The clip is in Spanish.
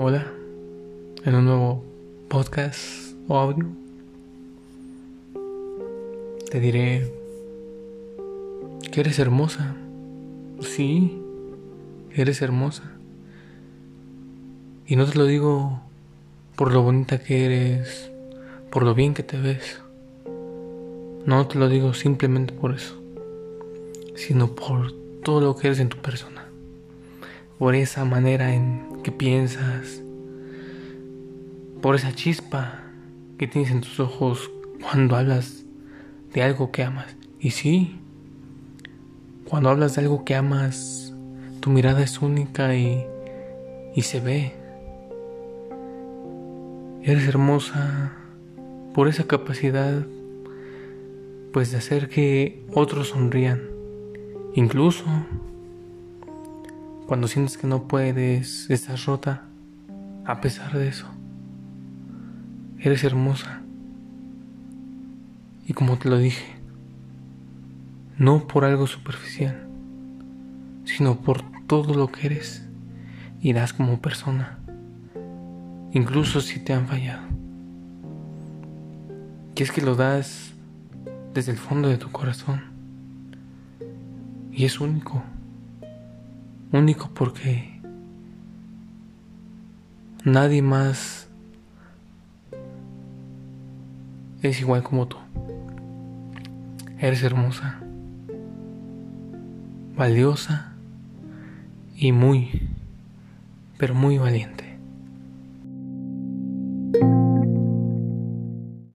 Hola, en un nuevo podcast o audio. Te diré que eres hermosa. Sí, eres hermosa. Y no te lo digo por lo bonita que eres, por lo bien que te ves. No te lo digo simplemente por eso, sino por todo lo que eres en tu persona. Por esa manera en piensas, por esa chispa que tienes en tus ojos cuando hablas de algo que amas. Y sí, cuando hablas de algo que amas, tu mirada es única y, y se ve. Eres hermosa por esa capacidad pues de hacer que otros sonrían. Incluso cuando sientes que no puedes, estás rota, a pesar de eso. Eres hermosa. Y como te lo dije, no por algo superficial, sino por todo lo que eres y das como persona, incluso si te han fallado. Y es que lo das desde el fondo de tu corazón. Y es único. Único porque nadie más es igual como tú. Eres hermosa, valiosa y muy, pero muy valiente.